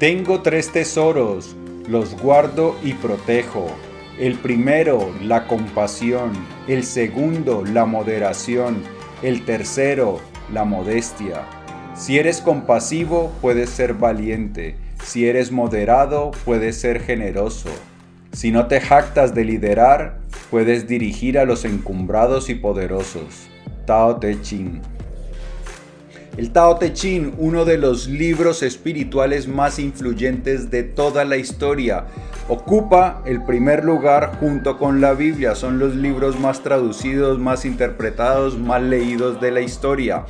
Tengo tres tesoros, los guardo y protejo. El primero, la compasión. El segundo, la moderación. El tercero, la modestia. Si eres compasivo, puedes ser valiente. Si eres moderado, puedes ser generoso. Si no te jactas de liderar, puedes dirigir a los encumbrados y poderosos. Tao Te Ching. El Tao Te Ching, uno de los libros espirituales más influyentes de toda la historia, ocupa el primer lugar junto con la Biblia. Son los libros más traducidos, más interpretados, más leídos de la historia.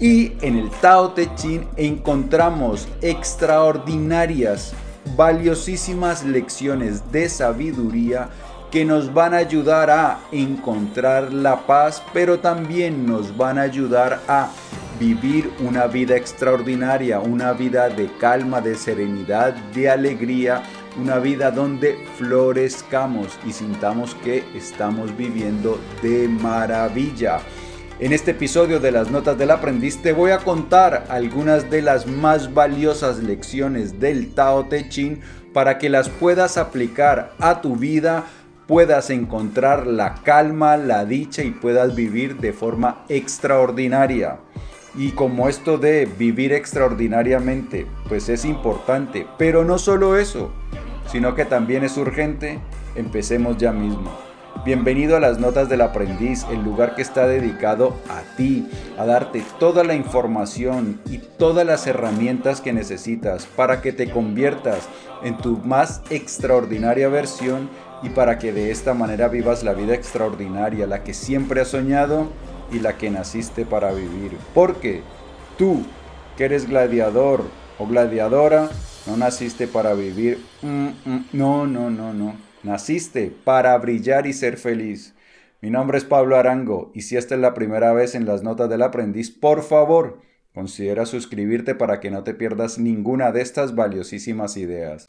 Y en el Tao Te Ching encontramos extraordinarias, valiosísimas lecciones de sabiduría que nos van a ayudar a encontrar la paz, pero también nos van a ayudar a vivir una vida extraordinaria, una vida de calma, de serenidad, de alegría, una vida donde florezcamos y sintamos que estamos viviendo de maravilla. En este episodio de las Notas del Aprendiz te voy a contar algunas de las más valiosas lecciones del Tao Te Ching para que las puedas aplicar a tu vida, puedas encontrar la calma, la dicha y puedas vivir de forma extraordinaria. Y como esto de vivir extraordinariamente, pues es importante, pero no solo eso, sino que también es urgente, empecemos ya mismo. Bienvenido a las Notas del Aprendiz, el lugar que está dedicado a ti, a darte toda la información y todas las herramientas que necesitas para que te conviertas en tu más extraordinaria versión y para que de esta manera vivas la vida extraordinaria, la que siempre has soñado y la que naciste para vivir. Porque tú, que eres gladiador o gladiadora, no naciste para vivir. Mm, mm, no, no, no, no. Naciste para brillar y ser feliz. Mi nombre es Pablo Arango y si esta es la primera vez en las notas del aprendiz, por favor, considera suscribirte para que no te pierdas ninguna de estas valiosísimas ideas.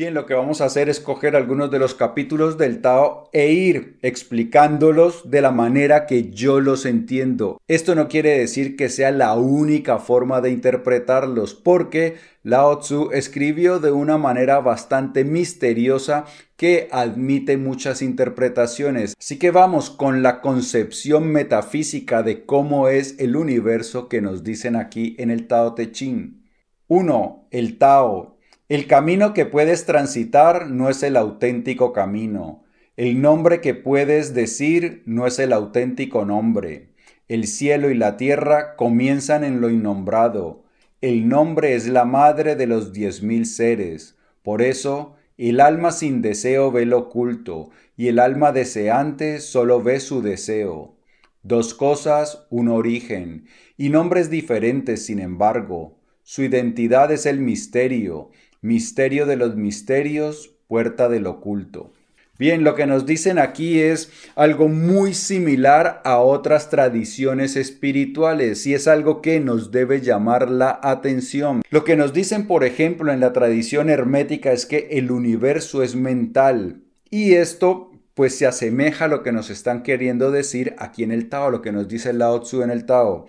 Bien, lo que vamos a hacer es coger algunos de los capítulos del Tao e ir explicándolos de la manera que yo los entiendo. Esto no quiere decir que sea la única forma de interpretarlos, porque Lao Tzu escribió de una manera bastante misteriosa que admite muchas interpretaciones. Así que vamos con la concepción metafísica de cómo es el universo que nos dicen aquí en el Tao Te Ching. 1. El Tao el camino que puedes transitar no es el auténtico camino. El nombre que puedes decir no es el auténtico nombre. El cielo y la tierra comienzan en lo innombrado. El nombre es la madre de los diez mil seres. Por eso, el alma sin deseo ve lo oculto, y el alma deseante solo ve su deseo. Dos cosas, un origen, y nombres diferentes, sin embargo. Su identidad es el misterio, misterio de los misterios, puerta del oculto. Bien, lo que nos dicen aquí es algo muy similar a otras tradiciones espirituales y es algo que nos debe llamar la atención. Lo que nos dicen, por ejemplo, en la tradición hermética es que el universo es mental y esto pues se asemeja a lo que nos están queriendo decir aquí en el Tao, lo que nos dice Lao Tzu en el Tao.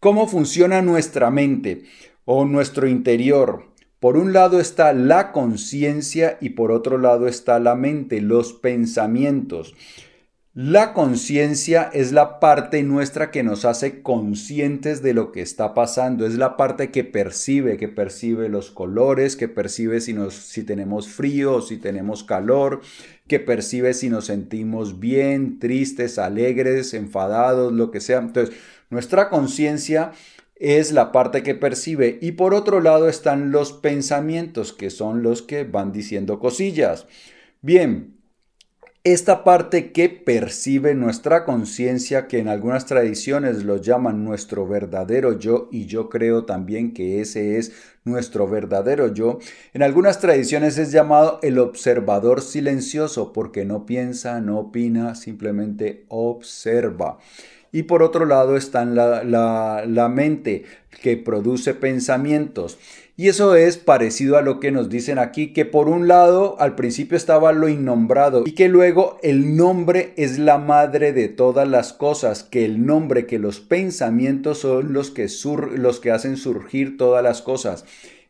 ¿Cómo funciona nuestra mente o nuestro interior? Por un lado está la conciencia y por otro lado está la mente, los pensamientos. La conciencia es la parte nuestra que nos hace conscientes de lo que está pasando, es la parte que percibe, que percibe los colores, que percibe si, tenemos frío o si tenemos calor, que percibe si nos sentimos bien, tristes, alegres, enfadados, lo que sea. Entonces, nuestra conciencia es la parte que percibe y por otro lado están los pensamientos que son los que van diciendo cosillas. Bien, esta parte que percibe nuestra conciencia, que en algunas tradiciones lo llaman nuestro verdadero yo, y yo creo también que ese es nuestro verdadero yo, en algunas tradiciones es llamado el observador silencioso porque no piensa, no opina, simplemente observa. Y por otro lado está la, la, la mente que produce pensamientos. Y eso es parecido a lo que nos dicen aquí, que por un lado al principio estaba lo innombrado y que luego el nombre es la madre de todas las cosas, que el nombre, que los pensamientos son los que, sur, los que hacen surgir todas las cosas.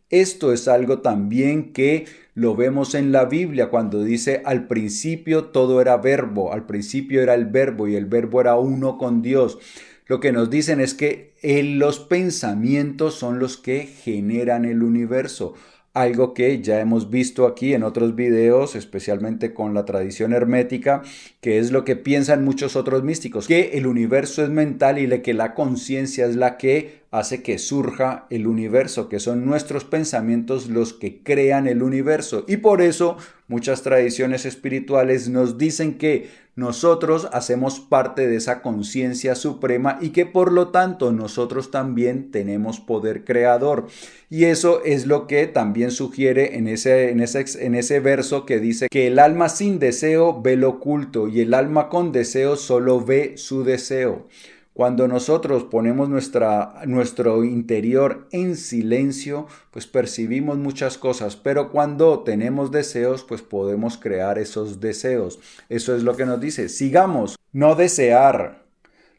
Esto es algo también que lo vemos en la Biblia cuando dice al principio todo era verbo, al principio era el verbo y el verbo era uno con Dios lo que nos dicen es que los pensamientos son los que generan el universo. Algo que ya hemos visto aquí en otros videos, especialmente con la tradición hermética, que es lo que piensan muchos otros místicos, que el universo es mental y que la conciencia es la que hace que surja el universo, que son nuestros pensamientos los que crean el universo. Y por eso muchas tradiciones espirituales nos dicen que nosotros hacemos parte de esa conciencia suprema y que por lo tanto nosotros también tenemos poder creador. Y eso es lo que también sugiere en ese, en ese, en ese verso que dice que el alma sin deseo ve lo oculto y el alma con deseo solo ve su deseo. Cuando nosotros ponemos nuestra, nuestro interior en silencio, pues percibimos muchas cosas, pero cuando tenemos deseos, pues podemos crear esos deseos. Eso es lo que nos dice. Sigamos, no desear.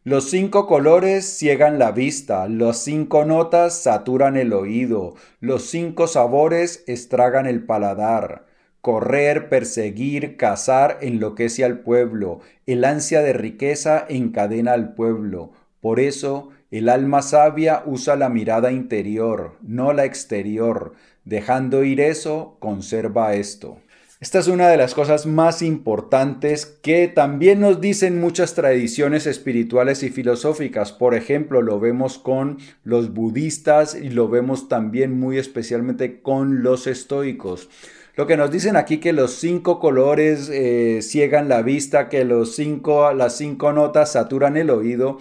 Los cinco colores ciegan la vista, las cinco notas saturan el oído, los cinco sabores estragan el paladar. Correr, perseguir, cazar enloquece al pueblo, el ansia de riqueza encadena al pueblo. Por eso, el alma sabia usa la mirada interior, no la exterior. Dejando ir eso, conserva esto. Esta es una de las cosas más importantes que también nos dicen muchas tradiciones espirituales y filosóficas. Por ejemplo, lo vemos con los budistas y lo vemos también muy especialmente con los estoicos. Lo que nos dicen aquí que los cinco colores eh, ciegan la vista, que los cinco, las cinco notas saturan el oído,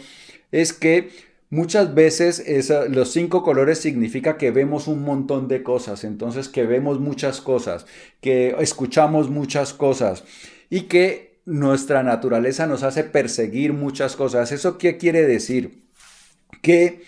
es que muchas veces los cinco colores significa que vemos un montón de cosas, entonces que vemos muchas cosas, que escuchamos muchas cosas y que nuestra naturaleza nos hace perseguir muchas cosas. ¿Eso qué quiere decir? Que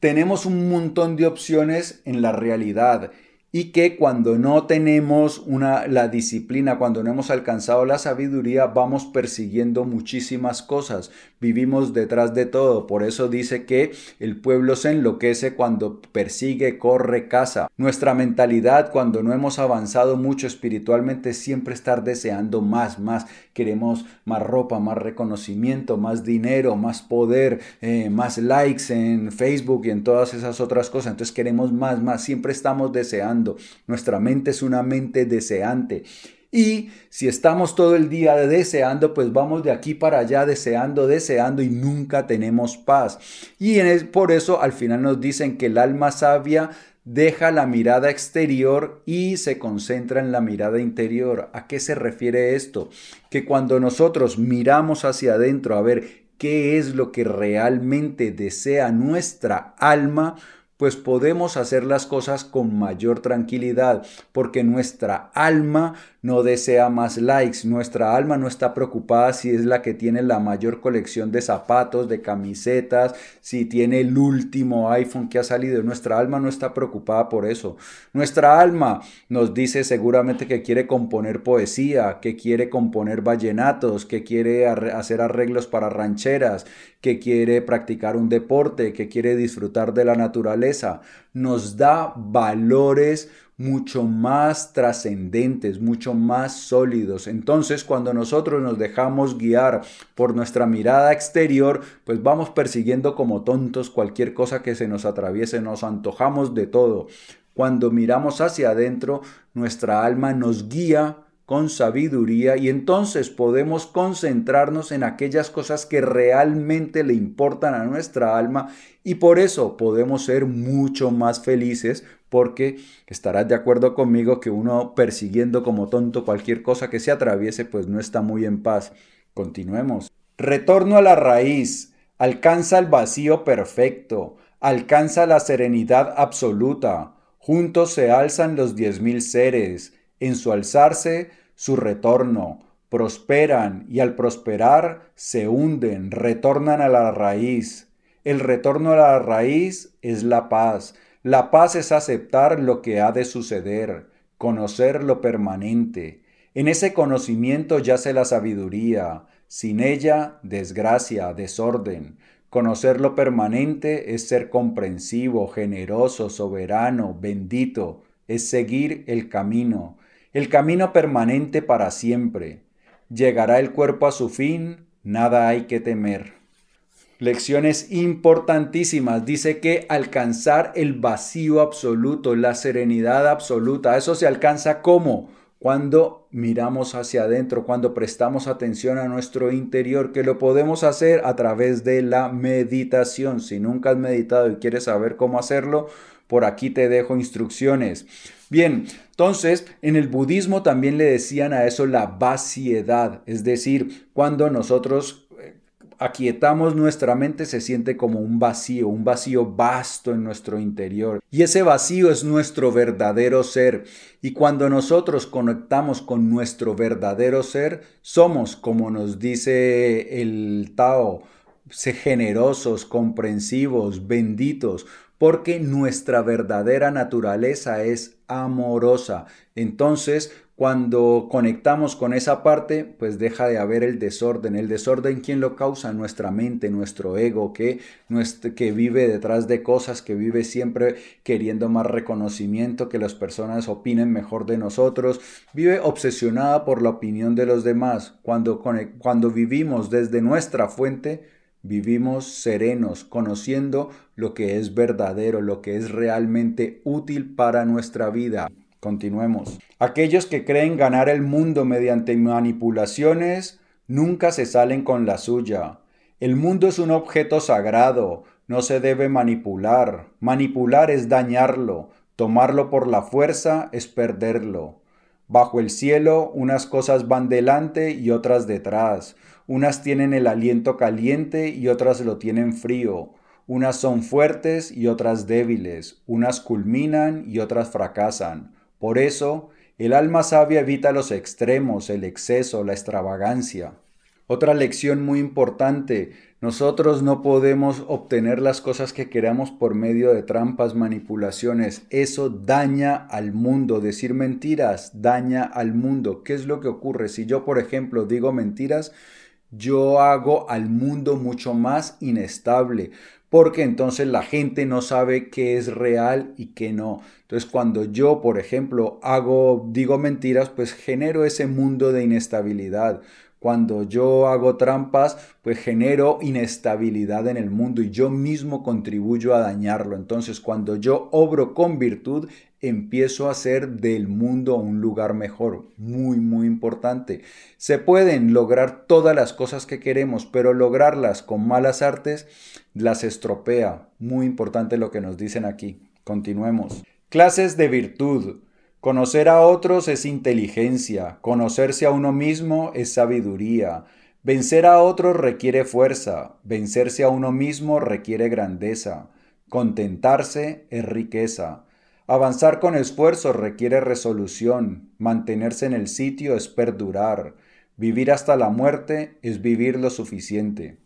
tenemos un montón de opciones en la realidad y que cuando no tenemos una, la disciplina, cuando no hemos alcanzado la sabiduría, vamos persiguiendo muchísimas cosas, vivimos detrás de todo. Por eso dice que el pueblo se enloquece cuando persigue, corre, caza. Nuestra mentalidad cuando no hemos avanzado mucho espiritualmente siempre estar deseando más, más. Queremos más ropa, más reconocimiento, más dinero, más poder, eh, más likes en Facebook y en todas esas otras cosas. Entonces queremos más, más. Siempre estamos deseando nuestra mente es una mente deseante. Y si estamos todo el día deseando, pues vamos de aquí para allá deseando, deseando y nunca tenemos paz. Y por eso al final nos dicen que el alma sabia deja la mirada exterior y se concentra en la mirada interior. ¿A qué se refiere esto? Que cuando nosotros miramos hacia adentro a ver qué es lo que realmente desea nuestra alma, pues podemos hacer las cosas con mayor tranquilidad, porque nuestra alma no desea más likes, nuestra alma no está preocupada si es la que tiene la mayor colección de zapatos, de camisetas, si tiene el último iPhone que ha salido, nuestra alma no está preocupada por eso. Nuestra alma nos dice seguramente que quiere componer poesía, que quiere componer vallenatos, que quiere hacer arreglos para rancheras, que quiere practicar un deporte, que quiere disfrutar de la naturaleza. Nos da valores mucho más trascendentes, mucho más sólidos. Entonces, cuando nosotros nos dejamos guiar por nuestra mirada exterior, pues vamos persiguiendo como tontos cualquier cosa que se nos atraviese, nos antojamos de todo. Cuando miramos hacia adentro, nuestra alma nos guía con sabiduría y entonces podemos concentrarnos en aquellas cosas que realmente le importan a nuestra alma y por eso podemos ser mucho más felices porque estarás de acuerdo conmigo que uno persiguiendo como tonto cualquier cosa que se atraviese pues no está muy en paz. Continuemos. Retorno a la raíz. Alcanza el vacío perfecto. Alcanza la serenidad absoluta. Juntos se alzan los diez mil seres en su alzarse, su retorno. prosperan y al prosperar se hunden, retornan a la raíz. El retorno a la raíz es la paz. La paz es aceptar lo que ha de suceder, conocer lo permanente. En ese conocimiento yace la sabiduría, sin ella desgracia, desorden. Conocer lo permanente es ser comprensivo, generoso, soberano, bendito, es seguir el camino, el camino permanente para siempre. Llegará el cuerpo a su fin, nada hay que temer. Lecciones importantísimas. Dice que alcanzar el vacío absoluto, la serenidad absoluta, eso se alcanza como cuando miramos hacia adentro, cuando prestamos atención a nuestro interior, que lo podemos hacer a través de la meditación. Si nunca has meditado y quieres saber cómo hacerlo, por aquí te dejo instrucciones. Bien, entonces en el budismo también le decían a eso la vaciedad, es decir, cuando nosotros aquietamos nuestra mente se siente como un vacío, un vacío vasto en nuestro interior. Y ese vacío es nuestro verdadero ser. Y cuando nosotros conectamos con nuestro verdadero ser, somos, como nos dice el Tao, generosos, comprensivos, benditos, porque nuestra verdadera naturaleza es amorosa. Entonces, cuando conectamos con esa parte, pues deja de haber el desorden. El desorden, ¿quién lo causa? Nuestra mente, nuestro ego, que, que vive detrás de cosas, que vive siempre queriendo más reconocimiento, que las personas opinen mejor de nosotros. Vive obsesionada por la opinión de los demás. Cuando, cuando vivimos desde nuestra fuente, vivimos serenos, conociendo lo que es verdadero, lo que es realmente útil para nuestra vida. Continuemos. Aquellos que creen ganar el mundo mediante manipulaciones nunca se salen con la suya. El mundo es un objeto sagrado, no se debe manipular. Manipular es dañarlo, tomarlo por la fuerza es perderlo. Bajo el cielo unas cosas van delante y otras detrás. Unas tienen el aliento caliente y otras lo tienen frío. Unas son fuertes y otras débiles. Unas culminan y otras fracasan. Por eso, el alma sabia evita los extremos, el exceso, la extravagancia. Otra lección muy importante, nosotros no podemos obtener las cosas que queramos por medio de trampas, manipulaciones. Eso daña al mundo. Decir mentiras daña al mundo. ¿Qué es lo que ocurre? Si yo, por ejemplo, digo mentiras, yo hago al mundo mucho más inestable porque entonces la gente no sabe qué es real y qué no. Entonces cuando yo, por ejemplo, hago, digo mentiras, pues genero ese mundo de inestabilidad. Cuando yo hago trampas, pues genero inestabilidad en el mundo y yo mismo contribuyo a dañarlo. Entonces, cuando yo obro con virtud, empiezo a hacer del mundo un lugar mejor. Muy, muy importante. Se pueden lograr todas las cosas que queremos, pero lograrlas con malas artes las estropea. Muy importante lo que nos dicen aquí. Continuemos. Clases de virtud. Conocer a otros es inteligencia, conocerse a uno mismo es sabiduría. Vencer a otros requiere fuerza, vencerse a uno mismo requiere grandeza. Contentarse es riqueza. Avanzar con esfuerzo requiere resolución, mantenerse en el sitio es perdurar, vivir hasta la muerte es vivir lo suficiente.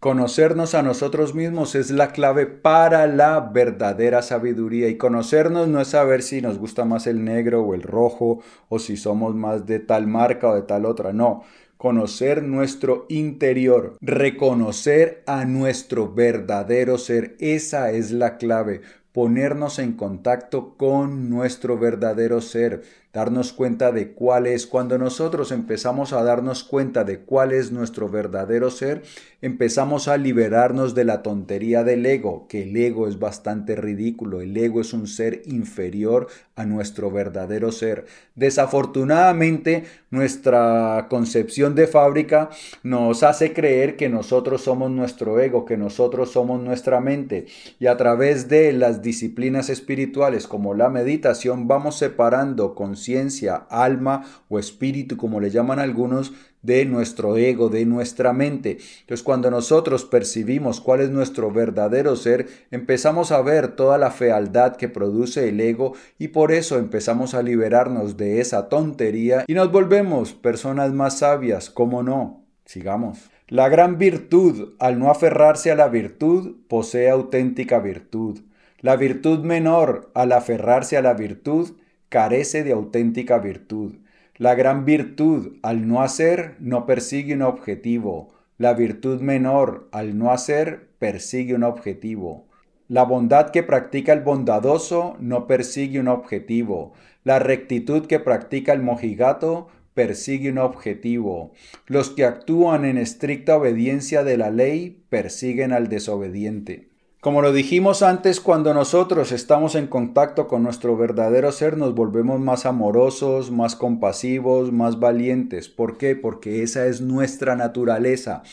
Conocernos a nosotros mismos es la clave para la verdadera sabiduría. Y conocernos no es saber si nos gusta más el negro o el rojo o si somos más de tal marca o de tal otra, no. Conocer nuestro interior, reconocer a nuestro verdadero ser, esa es la clave ponernos en contacto con nuestro verdadero ser, darnos cuenta de cuál es. Cuando nosotros empezamos a darnos cuenta de cuál es nuestro verdadero ser, empezamos a liberarnos de la tontería del ego, que el ego es bastante ridículo, el ego es un ser inferior a nuestro verdadero ser. Desafortunadamente, nuestra concepción de fábrica nos hace creer que nosotros somos nuestro ego, que nosotros somos nuestra mente, y a través de las disciplinas espirituales como la meditación vamos separando con conciencia, alma o espíritu, como le llaman algunos, de nuestro ego, de nuestra mente. Entonces cuando nosotros percibimos cuál es nuestro verdadero ser, empezamos a ver toda la fealdad que produce el ego y por eso empezamos a liberarnos de esa tontería y nos volvemos personas más sabias, ¿cómo no? Sigamos. La gran virtud, al no aferrarse a la virtud, posee auténtica virtud. La virtud menor, al aferrarse a la virtud, carece de auténtica virtud. La gran virtud, al no hacer, no persigue un objetivo. La virtud menor, al no hacer, persigue un objetivo. La bondad que practica el bondadoso no persigue un objetivo. La rectitud que practica el mojigato persigue un objetivo. Los que actúan en estricta obediencia de la ley persiguen al desobediente. Como lo dijimos antes, cuando nosotros estamos en contacto con nuestro verdadero ser, nos volvemos más amorosos, más compasivos, más valientes. ¿Por qué? Porque esa es nuestra naturaleza.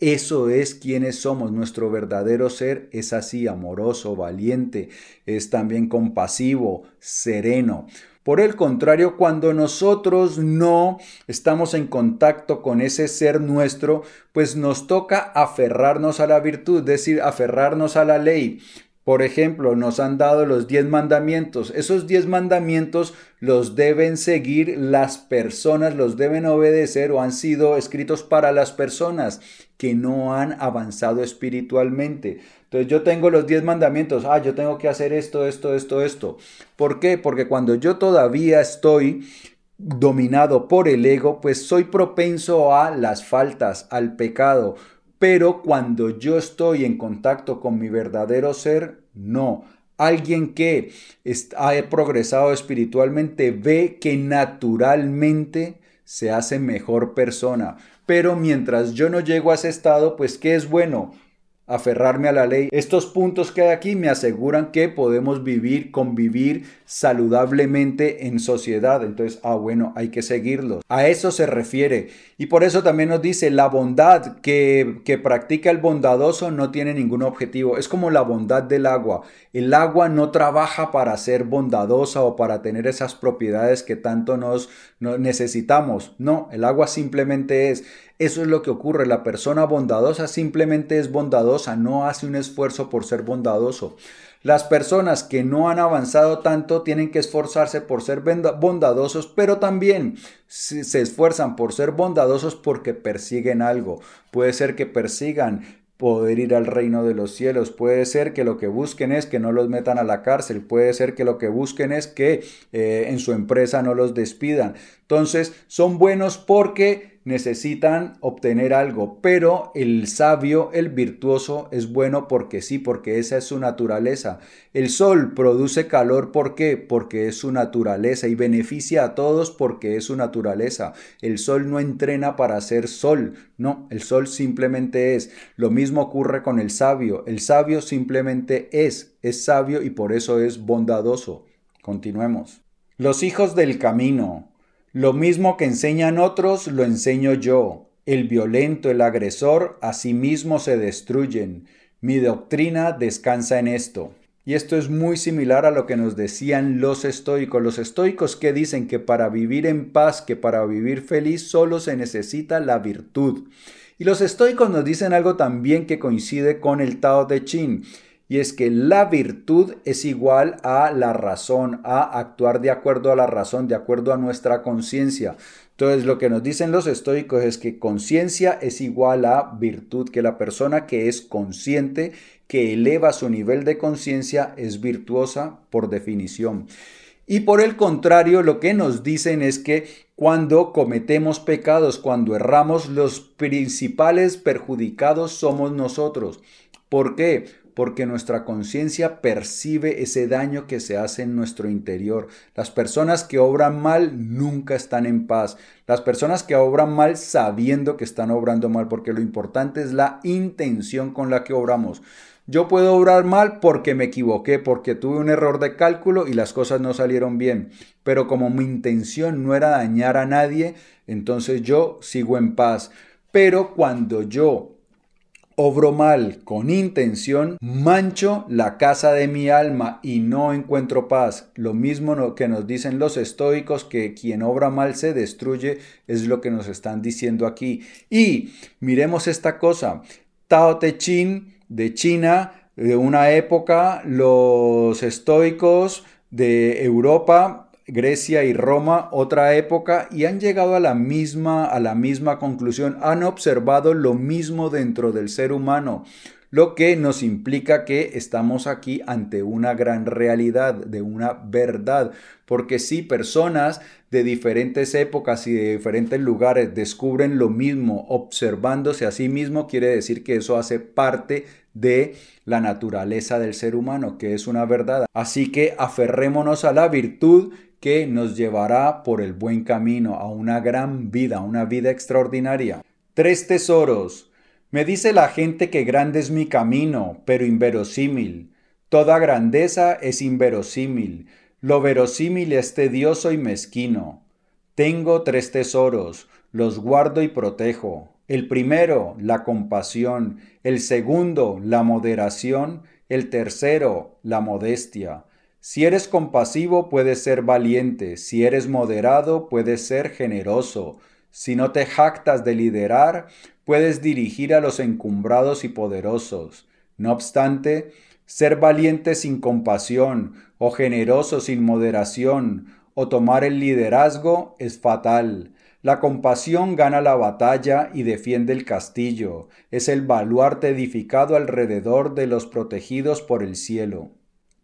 Eso es quienes somos. Nuestro verdadero ser es así, amoroso, valiente, es también compasivo, sereno. Por el contrario, cuando nosotros no estamos en contacto con ese ser nuestro, pues nos toca aferrarnos a la virtud, es decir, aferrarnos a la ley. Por ejemplo, nos han dado los diez mandamientos. Esos diez mandamientos los deben seguir las personas, los deben obedecer o han sido escritos para las personas que no han avanzado espiritualmente. Entonces yo tengo los diez mandamientos, ah, yo tengo que hacer esto, esto, esto, esto. ¿Por qué? Porque cuando yo todavía estoy dominado por el ego, pues soy propenso a las faltas, al pecado. Pero cuando yo estoy en contacto con mi verdadero ser, no. Alguien que ha progresado espiritualmente ve que naturalmente se hace mejor persona. Pero mientras yo no llego a ese estado, pues ¿qué es bueno? Aferrarme a la ley. Estos puntos que hay aquí me aseguran que podemos vivir, convivir saludablemente en sociedad. Entonces, ah, bueno, hay que seguirlos. A eso se refiere. Y por eso también nos dice, la bondad que, que practica el bondadoso no tiene ningún objetivo. Es como la bondad del agua. El agua no trabaja para ser bondadosa o para tener esas propiedades que tanto nos, nos necesitamos. No, el agua simplemente es. Eso es lo que ocurre. La persona bondadosa simplemente es bondadosa, no hace un esfuerzo por ser bondadoso. Las personas que no han avanzado tanto tienen que esforzarse por ser bondadosos, pero también se esfuerzan por ser bondadosos porque persiguen algo. Puede ser que persigan poder ir al reino de los cielos. Puede ser que lo que busquen es que no los metan a la cárcel. Puede ser que lo que busquen es que eh, en su empresa no los despidan. Entonces, son buenos porque necesitan obtener algo, pero el sabio, el virtuoso, es bueno porque sí, porque esa es su naturaleza. El sol produce calor, ¿por qué? Porque es su naturaleza y beneficia a todos porque es su naturaleza. El sol no entrena para ser sol, no, el sol simplemente es. Lo mismo ocurre con el sabio, el sabio simplemente es, es sabio y por eso es bondadoso. Continuemos. Los hijos del camino. Lo mismo que enseñan otros, lo enseño yo. El violento, el agresor, a sí mismo se destruyen. Mi doctrina descansa en esto. Y esto es muy similar a lo que nos decían los estoicos. Los estoicos que dicen que para vivir en paz, que para vivir feliz, solo se necesita la virtud. Y los estoicos nos dicen algo también que coincide con el Tao de Chin y es que la virtud es igual a la razón, a actuar de acuerdo a la razón, de acuerdo a nuestra conciencia. Entonces lo que nos dicen los estoicos es que conciencia es igual a virtud, que la persona que es consciente, que eleva su nivel de conciencia, es virtuosa por definición. Y por el contrario, lo que nos dicen es que cuando cometemos pecados, cuando erramos, los principales perjudicados somos nosotros. ¿Por qué? Porque nuestra conciencia percibe ese daño que se hace en nuestro interior. Las personas que obran mal nunca están en paz. Las personas que obran mal sabiendo que están obrando mal, porque lo importante es la intención con la que obramos. Yo puedo obrar mal porque me equivoqué, porque tuve un error de cálculo y las cosas no salieron bien. Pero como mi intención no era dañar a nadie, entonces yo sigo en paz. Pero cuando yo obro mal con intención, mancho la casa de mi alma y no encuentro paz. Lo mismo que nos dicen los estoicos, que quien obra mal se destruye, es lo que nos están diciendo aquí. Y miremos esta cosa. Tao Te Ching de China, de una época, los estoicos de Europa Grecia y Roma, otra época, y han llegado a la misma, a la misma conclusión, han observado lo mismo dentro del ser humano, lo que nos implica que estamos aquí ante una gran realidad, de una verdad, porque si personas de diferentes épocas y de diferentes lugares descubren lo mismo observándose a sí mismo, quiere decir que eso hace parte de la naturaleza del ser humano, que es una verdad. Así que aferrémonos a la virtud que nos llevará por el buen camino a una gran vida, una vida extraordinaria. Tres tesoros. Me dice la gente que grande es mi camino, pero inverosímil. Toda grandeza es inverosímil. Lo verosímil es tedioso y mezquino. Tengo tres tesoros, los guardo y protejo. El primero, la compasión. El segundo, la moderación. El tercero, la modestia. Si eres compasivo, puedes ser valiente. Si eres moderado, puedes ser generoso. Si no te jactas de liderar, puedes dirigir a los encumbrados y poderosos. No obstante, ser valiente sin compasión, o generoso sin moderación, o tomar el liderazgo es fatal. La compasión gana la batalla y defiende el castillo. Es el baluarte edificado alrededor de los protegidos por el cielo.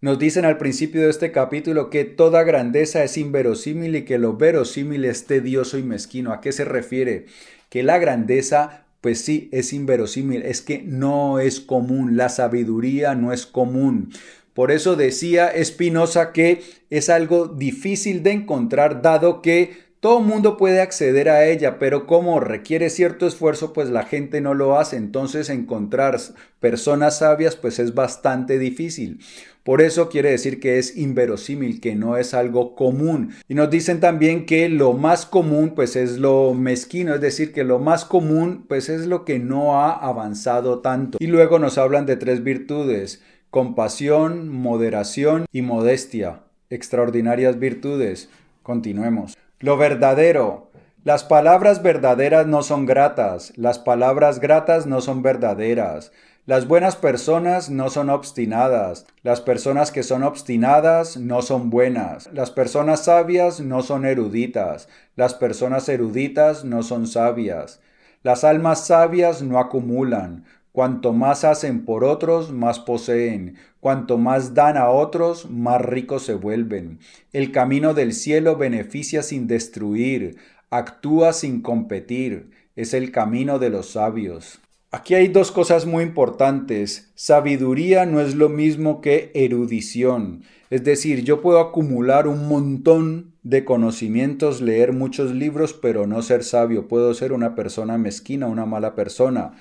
Nos dicen al principio de este capítulo que toda grandeza es inverosímil y que lo verosímil es tedioso y mezquino. ¿A qué se refiere? Que la grandeza, pues sí, es inverosímil, es que no es común, la sabiduría no es común. Por eso decía Espinosa que es algo difícil de encontrar dado que todo mundo puede acceder a ella, pero como requiere cierto esfuerzo, pues la gente no lo hace. Entonces encontrar personas sabias, pues es bastante difícil. Por eso quiere decir que es inverosímil, que no es algo común. Y nos dicen también que lo más común, pues es lo mezquino, es decir, que lo más común, pues es lo que no ha avanzado tanto. Y luego nos hablan de tres virtudes, compasión, moderación y modestia. Extraordinarias virtudes. Continuemos. Lo verdadero. Las palabras verdaderas no son gratas, las palabras gratas no son verdaderas. Las buenas personas no son obstinadas, las personas que son obstinadas no son buenas, las personas sabias no son eruditas, las personas eruditas no son sabias. Las almas sabias no acumulan, Cuanto más hacen por otros, más poseen. Cuanto más dan a otros, más ricos se vuelven. El camino del cielo beneficia sin destruir, actúa sin competir. Es el camino de los sabios. Aquí hay dos cosas muy importantes. Sabiduría no es lo mismo que erudición. Es decir, yo puedo acumular un montón de conocimientos, leer muchos libros, pero no ser sabio. Puedo ser una persona mezquina, una mala persona.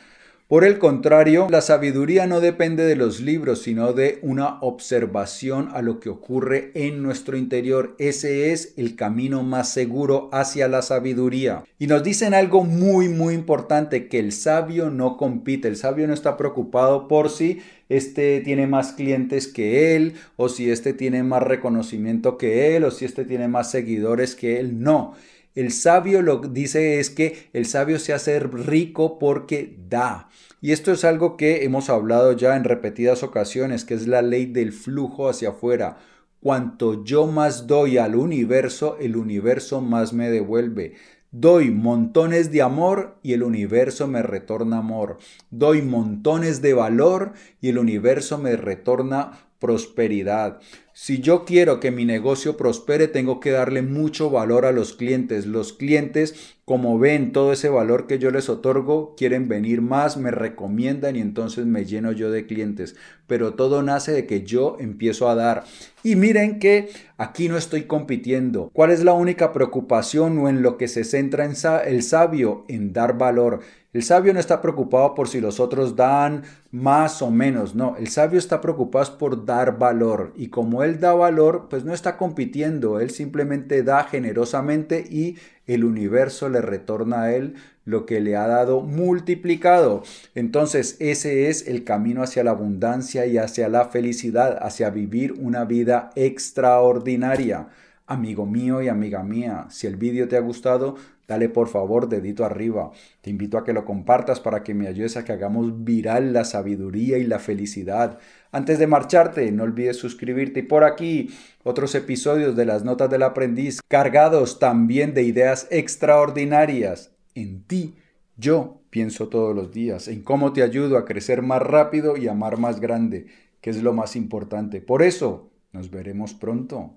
Por el contrario, la sabiduría no depende de los libros, sino de una observación a lo que ocurre en nuestro interior. Ese es el camino más seguro hacia la sabiduría. Y nos dicen algo muy, muy importante, que el sabio no compite, el sabio no está preocupado por si este tiene más clientes que él, o si este tiene más reconocimiento que él, o si este tiene más seguidores que él. No. El sabio lo que dice es que el sabio se hace rico porque da. Y esto es algo que hemos hablado ya en repetidas ocasiones, que es la ley del flujo hacia afuera. Cuanto yo más doy al universo, el universo más me devuelve. Doy montones de amor y el universo me retorna amor. Doy montones de valor y el universo me retorna prosperidad. Si yo quiero que mi negocio prospere, tengo que darle mucho valor a los clientes. Los clientes, como ven todo ese valor que yo les otorgo, quieren venir más, me recomiendan y entonces me lleno yo de clientes. Pero todo nace de que yo empiezo a dar. Y miren que aquí no estoy compitiendo. ¿Cuál es la única preocupación o en lo que se centra en el sabio? En dar valor. El sabio no está preocupado por si los otros dan más o menos, no, el sabio está preocupado por dar valor y como él da valor, pues no está compitiendo, él simplemente da generosamente y el universo le retorna a él lo que le ha dado multiplicado. Entonces ese es el camino hacia la abundancia y hacia la felicidad, hacia vivir una vida extraordinaria. Amigo mío y amiga mía, si el vídeo te ha gustado, dale por favor dedito arriba. Te invito a que lo compartas para que me ayudes a que hagamos viral la sabiduría y la felicidad. Antes de marcharte, no olvides suscribirte y por aquí otros episodios de las notas del aprendiz cargados también de ideas extraordinarias. En ti, yo pienso todos los días, en cómo te ayudo a crecer más rápido y amar más grande, que es lo más importante. Por eso, nos veremos pronto.